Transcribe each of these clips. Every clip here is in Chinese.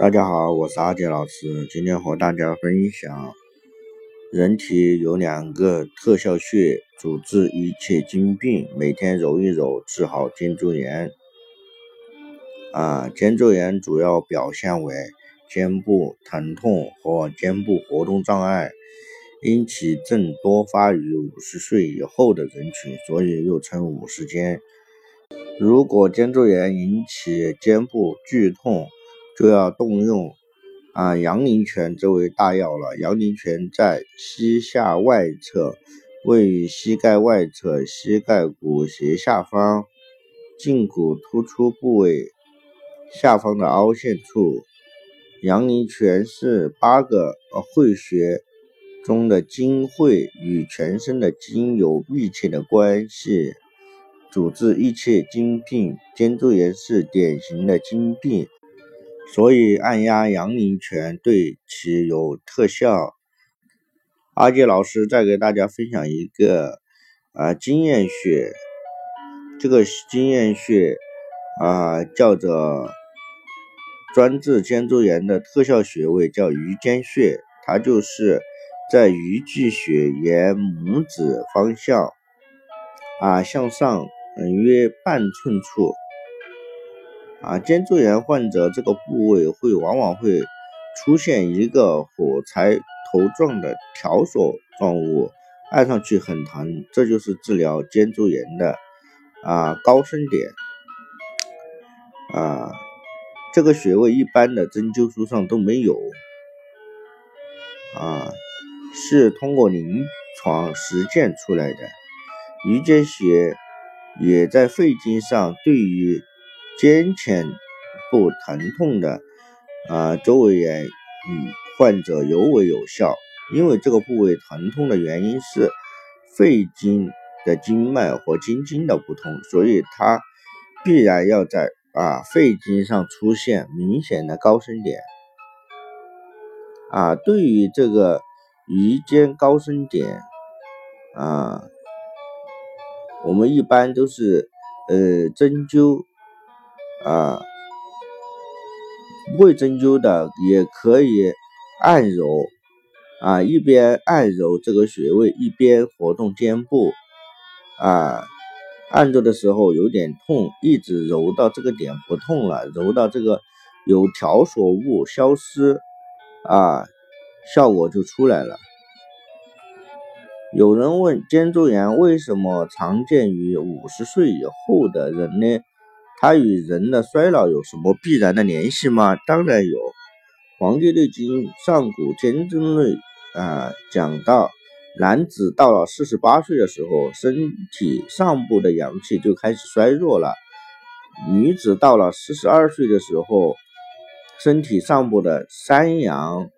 大家好，我是阿杰老师，今天和大家分享，人体有两个特效穴，主治一切经病，每天揉一揉，治好肩周炎。啊，肩周炎主要表现为肩部疼痛和肩部活动障碍，因其症多发于五十岁以后的人群，所以又称五十肩。如果肩周炎引起肩部剧痛，就要动用啊阳陵泉这位大药了。阳陵泉在膝下外侧，位于膝盖外侧膝盖骨斜下方胫骨突出部位下方的凹陷处。阳陵泉是八个会穴中的经会，与全身的经有密切的关系，主治一切经病。肩周炎是典型的经病。所以按压阳陵泉对其有特效。阿杰老师再给大家分享一个啊经验穴，这个经验穴啊叫做专治肩周炎的特效穴位，叫鱼肩穴，它就是在鱼际穴沿拇指方向啊向上约半寸处。啊，肩周炎患者这个部位会往往会出现一个火柴头状的条索状物，按上去很疼，这就是治疗肩周炎的啊高深点啊。这个穴位一般的针灸书上都没有啊，是通过临床实践出来的。鱼肩穴也在肺经上对于。肩前部疼痛的啊，周围炎嗯患者尤为有效，因为这个部位疼痛的原因是肺经的经脉和经筋的不通，所以它必然要在啊肺经上出现明显的高升点啊。对于这个鱼肩高升点啊，我们一般都是呃针灸。啊，不会针灸的也可以按揉啊，一边按揉这个穴位，一边活动肩部啊。按着的时候有点痛，一直揉到这个点不痛了，揉到这个有条索物消失啊，效果就出来了。有人问，肩周炎为什么常见于五十岁以后的人呢？它与人的衰老有什么必然的联系吗？当然有，《黄帝内经·上古天真论》啊讲到，男子到了四十八岁的时候，身体上部的阳气就开始衰弱了；女子到了四十二岁的时候，身体上部的三阳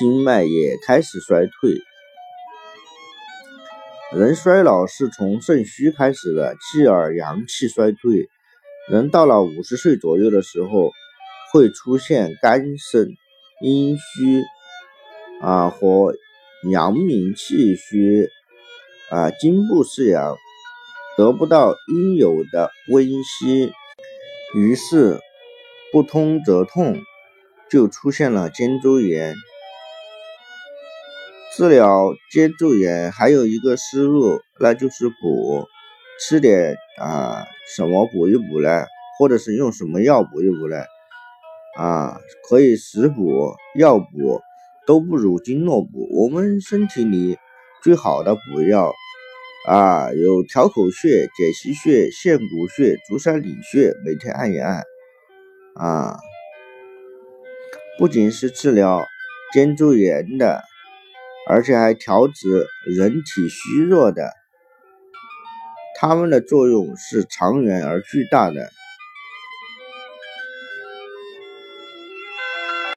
经脉也开始衰退。人衰老是从肾虚开始的，继而阳气衰退。人到了五十岁左右的时候，会出现肝肾阴虚啊和阳明气虚啊，经不适阳，得不到应有的温煦，于是不通则痛，就出现了肩周炎。治疗肩周炎还有一个思路，那就是补。吃点啊什么补一补呢？或者是用什么药补一补呢？啊，可以食补、药补都不如经络补。我们身体里最好的补药啊，有调口穴、解溪穴、陷谷穴、足三里穴，每天按一按啊，不仅是治疗肩周炎的，而且还调治人体虚弱的。它们的作用是长远而巨大的。